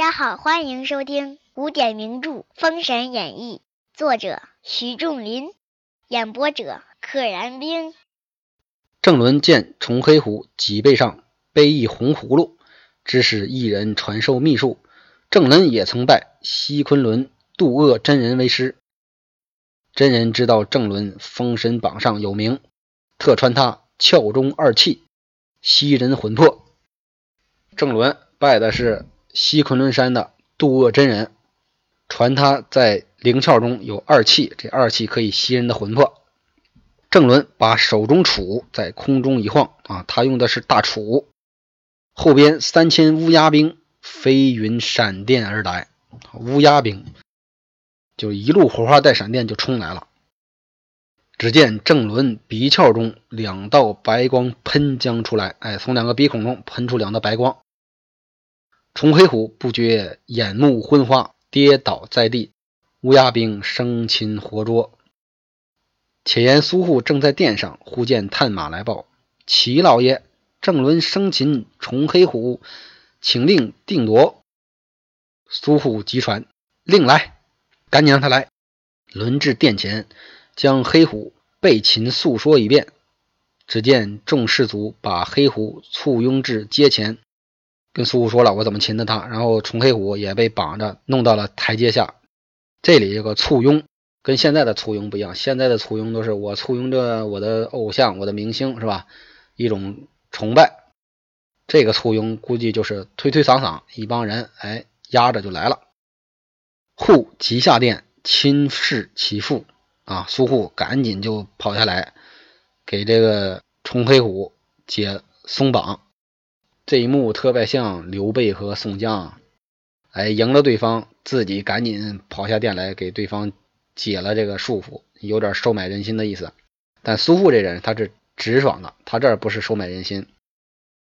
大家好，欢迎收听古典名著《封神演义》，作者徐仲林，演播者可燃冰。郑伦见崇黑虎脊背上背一红葫芦，指使一人传授秘术。郑伦也曾拜西昆仑渡厄真人为师。真人知道郑伦封神榜上有名，特传他窍中二气，吸人魂魄。郑伦拜的是西昆仑山的渡厄真人，传他在灵窍中有二气，这二气可以吸人的魂魄。郑伦把手中杵在空中一晃啊，他用的是大杵，后边三千乌鸦兵飞云闪电而来，乌鸦兵就一路火花带闪电就冲来了。只见郑伦鼻窍中两道白光喷将出来，哎，从两个鼻孔中喷出两道白光。崇黑虎不觉眼目昏花，跌倒在地，乌鸦兵生擒活捉。且言苏护正在殿上，忽见探马来报：“齐老爷，郑伦生擒崇黑虎，请令定夺。”苏护急传：“令来，赶紧让他来。”轮至殿前，将黑虎被擒诉说一遍。只见众士卒把黑虎簇拥至阶前。跟苏护说了我怎么擒的他，然后崇黑虎也被绑着弄到了台阶下。这里有个簇拥，跟现在的簇拥不一样，现在的簇拥都是我簇拥着我的偶像、我的明星，是吧？一种崇拜。这个簇拥估计就是推推搡搡，一帮人哎压着就来了。护急下殿亲视其父啊，苏护赶紧就跑下来给这个崇黑虎解松绑。这一幕特别像刘备和宋江，哎，赢了对方，自己赶紧跑下殿来给对方解了这个束缚，有点收买人心的意思。但苏护这人他是直爽的，他这不是收买人心，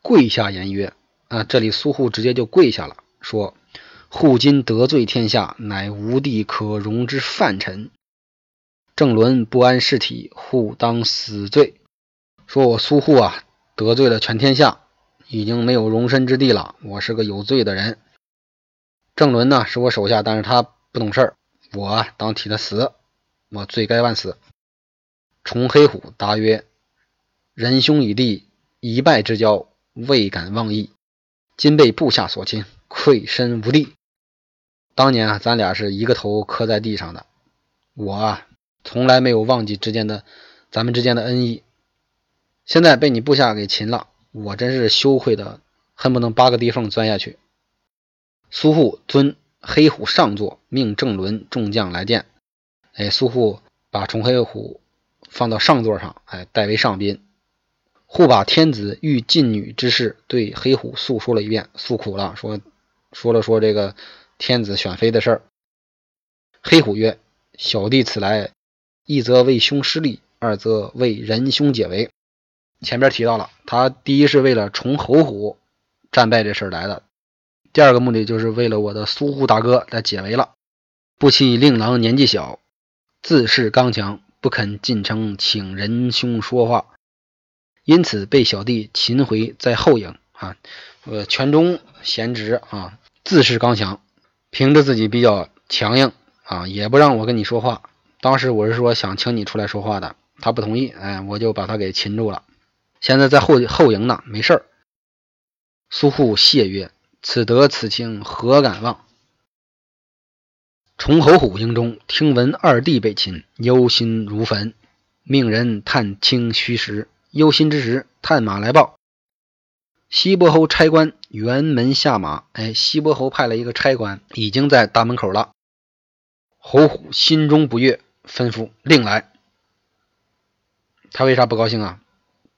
跪下言曰：“啊，这里苏护直接就跪下了，说：‘护今得罪天下，乃无地可容之犯臣。郑伦不安事体，护当死罪。’说我苏护啊，得罪了全天下。”已经没有容身之地了。我是个有罪的人。郑伦呢，是我手下，但是他不懂事儿，我当替他死，我罪该万死。崇黑虎答曰：“仁兄以弟一败之交，未敢忘义。今被部下所擒，愧身无地。当年啊，咱俩是一个头磕在地上的，我啊，从来没有忘记之间的咱们之间的恩义。现在被你部下给擒了。”我真是羞愧的，恨不能扒个地缝钻下去。苏护尊黑虎上座，命郑伦众将来见。哎，苏护把崇黑虎放到上座上，哎，代为上宾。护把天子欲进女之事对黑虎诉说了一遍，诉苦了，说说了说这个天子选妃的事儿。黑虎曰：“小弟此来，一则为兄失利，二则为仁兄解围。”前边提到了，他第一是为了崇侯虎战败这事儿来的，第二个目的就是为了我的苏护大哥来解围了。不期令郎年纪小，自恃刚强，不肯进城请仁兄说话，因此被小弟擒回在后营啊。呃，权中贤侄啊，自恃刚强，凭着自己比较强硬啊，也不让我跟你说话。当时我是说想请你出来说话的，他不同意，哎，我就把他给擒住了。现在在后后营呢，没事儿。苏护谢曰：“此德此情，何敢忘？”崇侯虎营中听闻二弟被擒，忧心如焚，命人探清虚实。忧心之时，探马来报：西伯侯差官辕门下马。哎，西伯侯派了一个差官，已经在大门口了。侯虎心中不悦，吩咐令来。他为啥不高兴啊？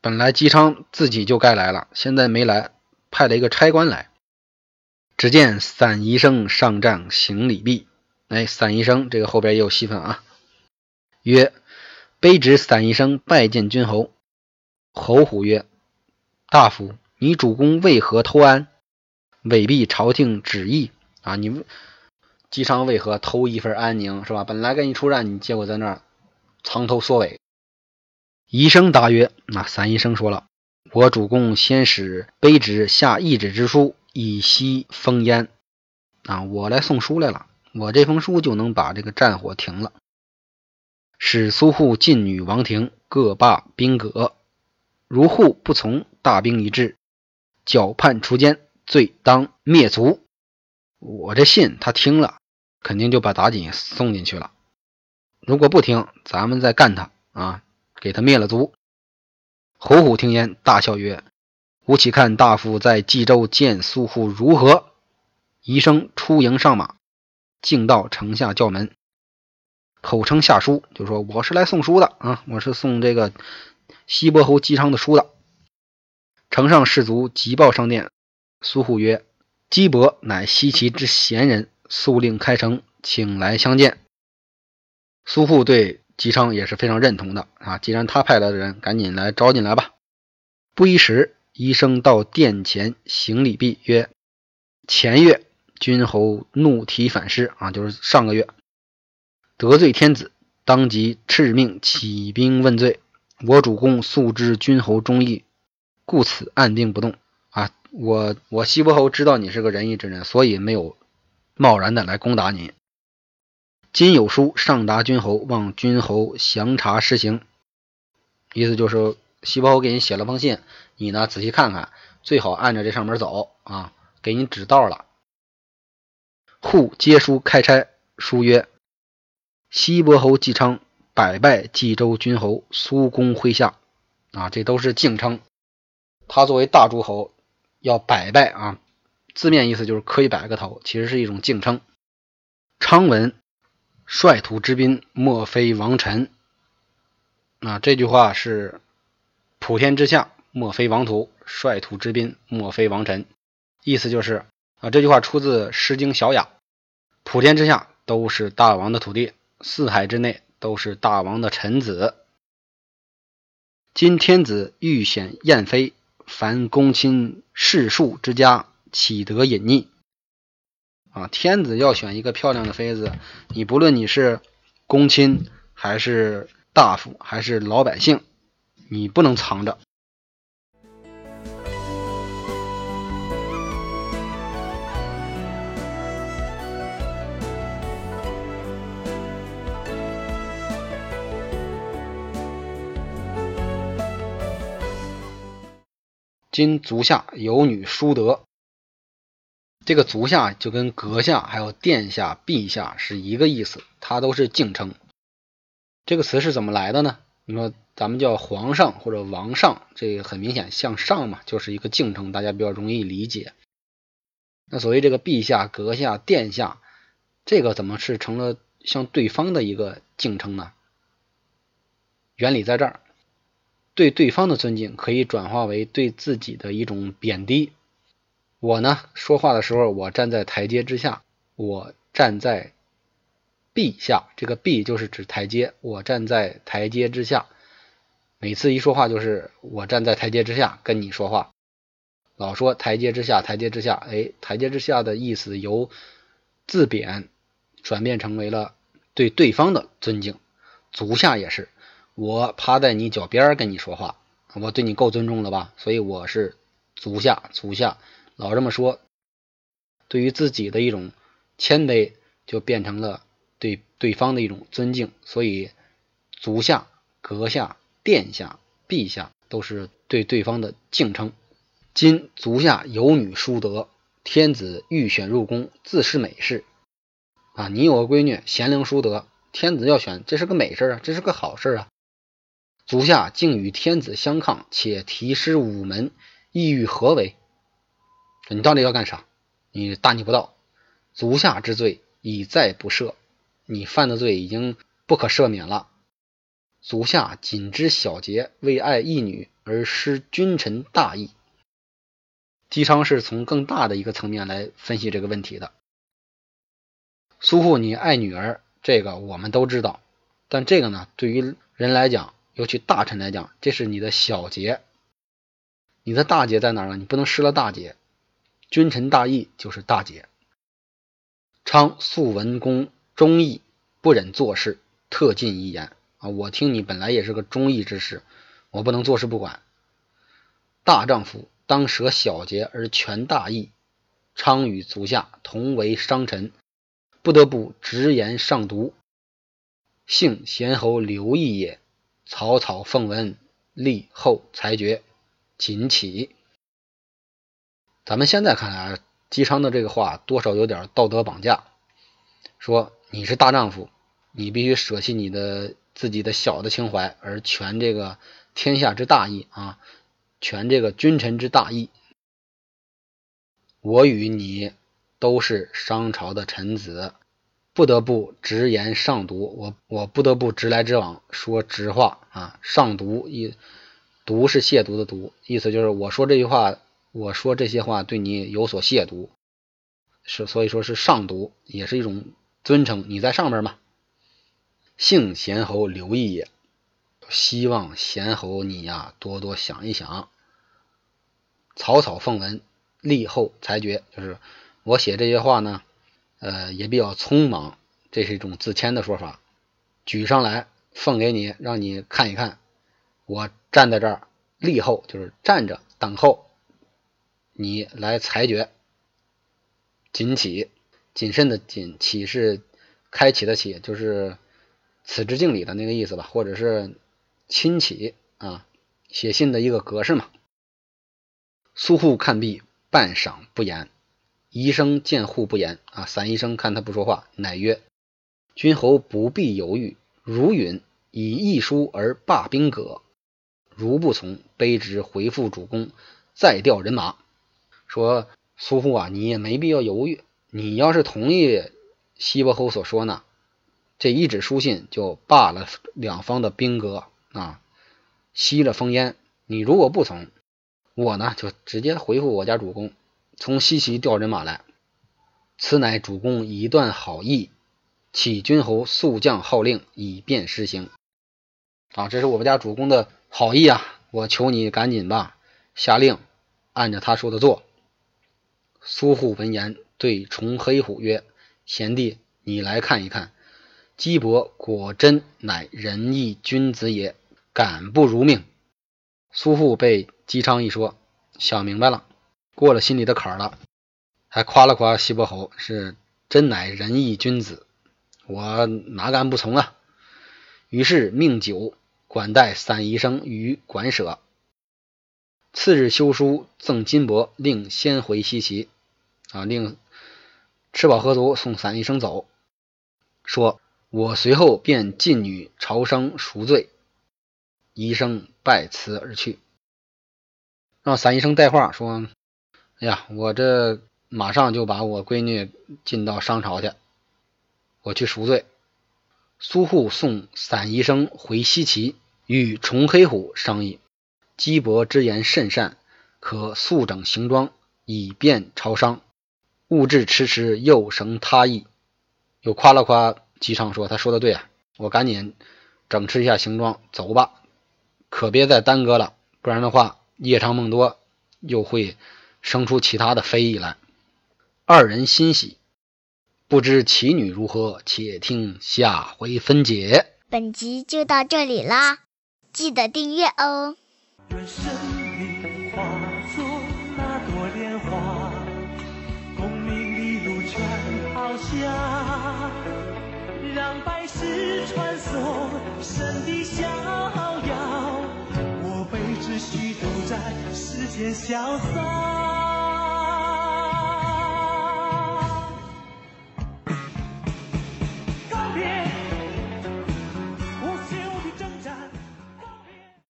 本来姬昌自己就该来了，现在没来，派了一个差官来。只见散宜生上帐行礼毕。哎，散宜生这个后边也有戏份啊。曰：卑职散宜生拜见君侯。侯虎曰：大夫，你主公为何偷安？违避朝廷旨意啊！你姬昌为何偷一份安宁？是吧？本来给你出战，你结果在那儿藏头缩尾。医生答曰：“那三医生说了，我主公先使卑职下懿旨之书，以息烽烟。啊，我来送书来了，我这封书就能把这个战火停了。使苏护晋女王庭各罢兵革，如护不从，大兵一至，绞判除奸，罪当灭族。我这信他听了，肯定就把妲己送进去了。如果不听，咱们再干他啊，给他灭了族。侯虎听言，大笑曰：“吾岂看大夫在冀州见苏护如何？”宜生出营上马，径到城下叫门。口称下书，就说我是来送书的啊，我是送这个西伯侯姬昌的书的。城上士卒急报上殿，苏护曰：“姬伯乃西岐之贤人，速令开城，请来相见。”苏护对姬昌也是非常认同的啊，既然他派来的人，赶紧来招进来吧。不一时，医生到殿前行礼毕，曰：“前月君侯怒提反诗啊，就是上个月。”得罪天子，当即敕命起兵问罪。我主公素知君侯忠义，故此按兵不动。啊，我我西伯侯知道你是个仁义之人，所以没有贸然的来攻打你。今有书上达君侯，望君侯详查施行。意思就是西伯侯给你写了封信，你呢仔细看看，最好按照这上面走啊，给你指道了。户接书开差，书曰。西伯侯姬昌百拜冀州君侯苏公麾下，啊，这都是敬称。他作为大诸侯，要百拜啊，字面意思就是磕一百个头，其实是一种敬称。昌文率土之滨，莫非王臣。啊，这句话是普天之下莫非王土，率土之滨莫非王臣。意思就是啊，这句话出自《诗经·小雅》，普天之下都是大王的土地。四海之内都是大王的臣子。今天子欲显燕妃，凡公亲士庶之家，岂得隐匿？啊，天子要选一个漂亮的妃子，你不论你是公亲还是大夫还是老百姓，你不能藏着。今足下有女淑德，这个足下就跟阁下、还有殿下、陛下是一个意思，它都是敬称。这个词是怎么来的呢？你说咱们叫皇上或者王上，这个很明显向上嘛，就是一个敬称，大家比较容易理解。那所谓这个陛下、阁下、殿下，这个怎么是成了向对方的一个敬称呢？原理在这儿。对对方的尊敬可以转化为对自己的一种贬低。我呢，说话的时候，我站在台阶之下，我站在陛下，这个陛就是指台阶，我站在台阶之下。每次一说话，就是我站在台阶之下跟你说话。老说台阶之下，台阶之下，哎，台阶之下的意思由自贬转变成为了对对方的尊敬。足下也是。我趴在你脚边跟你说话，我对你够尊重了吧？所以我是足下，足下老这么说，对于自己的一种谦卑，就变成了对对方的一种尊敬。所以足下、阁下、殿下、陛下都是对对方的敬称。今足下有女淑德，天子欲选入宫，自是美事啊！你有个闺女贤良淑德，天子要选，这是个美事啊，这是个好事啊。足下竟与天子相抗，且提失午门，意欲何为？你到底要干啥？你大逆不道！足下之罪已再不赦，你犯的罪已经不可赦免了。足下仅知小节，为爱义女而失君臣大义。姬昌是从更大的一个层面来分析这个问题的。苏护，你爱女儿，这个我们都知道，但这个呢，对于人来讲，尤其大臣来讲，这是你的小节，你的大节在哪儿呢？你不能失了大节。君臣大义就是大节。昌素文公忠义，不忍做事，特进一言啊！我听你本来也是个忠义之士，我不能坐视不管。大丈夫当舍小节而全大义，昌与足下同为商臣，不得不直言上读。幸贤侯刘毅也。草草奉文，立后裁决，谨起。咱们现在看来，姬昌的这个话多少有点道德绑架，说你是大丈夫，你必须舍弃你的自己的小的情怀，而全这个天下之大义啊，全这个君臣之大义。我与你都是商朝的臣子。不得不直言上读，我我不得不直来直往说直话啊！上读一读是亵渎的读，意思就是我说这句话，我说这些话对你有所亵渎，是所以说是上读，也是一种尊称，你在上面嘛。幸贤侯刘毅也，希望贤侯你呀多多想一想，草草奉文，立后裁决，就是我写这些话呢。呃，也比较匆忙，这是一种自谦的说法。举上来奉给你，让你看一看。我站在这儿立后，就是站着等候你来裁决。谨起，谨慎的谨，起是开启的启，就是此致敬礼的那个意思吧，或者是亲启啊，写信的一个格式嘛。苏护看毕，半晌不言。医生见护不言啊，散医生看他不说话，乃曰：“君侯不必犹豫，如允以一书而罢兵革；如不从，卑职回复主公，再调人马。”说苏护啊，你也没必要犹豫，你要是同意西伯侯所说呢，这一纸书信就罢了两方的兵戈啊，息了烽烟。你如果不从，我呢就直接回复我家主公。从西岐调人马来，此乃主公一段好意，启君侯速降号令，以便施行。啊，这是我们家主公的好意啊！我求你赶紧吧，下令按着他说的做。苏护闻言，对崇黑虎曰：“贤弟，你来看一看，姬伯果真乃仁义君子也，敢不如命？”苏护被姬昌一说，想明白了。过了心里的坎儿了，还夸了夸西伯侯是真乃仁义君子，我哪敢不从啊？于是命酒管待散宜生于馆舍。次日修书赠金帛，令先回西岐。啊，令吃饱喝足，送散宜生走，说：“我随后便进女朝生赎罪。”医生拜辞而去，让散宜生带话说。哎呀，我这马上就把我闺女进到商朝去，我去赎罪。苏护送散宜生回西岐，与崇黑虎商议。姬伯之言甚善，可速整行装，以便朝商。勿至迟迟，又生他意。又夸了夸姬昌，说他说的对啊，我赶紧整饬一下行装，走吧，可别再耽搁了，不然的话夜长梦多，又会。生出其他的非议来，二人欣喜，不知其女如何，且听下回分解。本集就到这里啦，记得订阅哦。愿生命化作那朵莲花，让百世穿梭神的逍遥。我辈只需都在世间潇洒。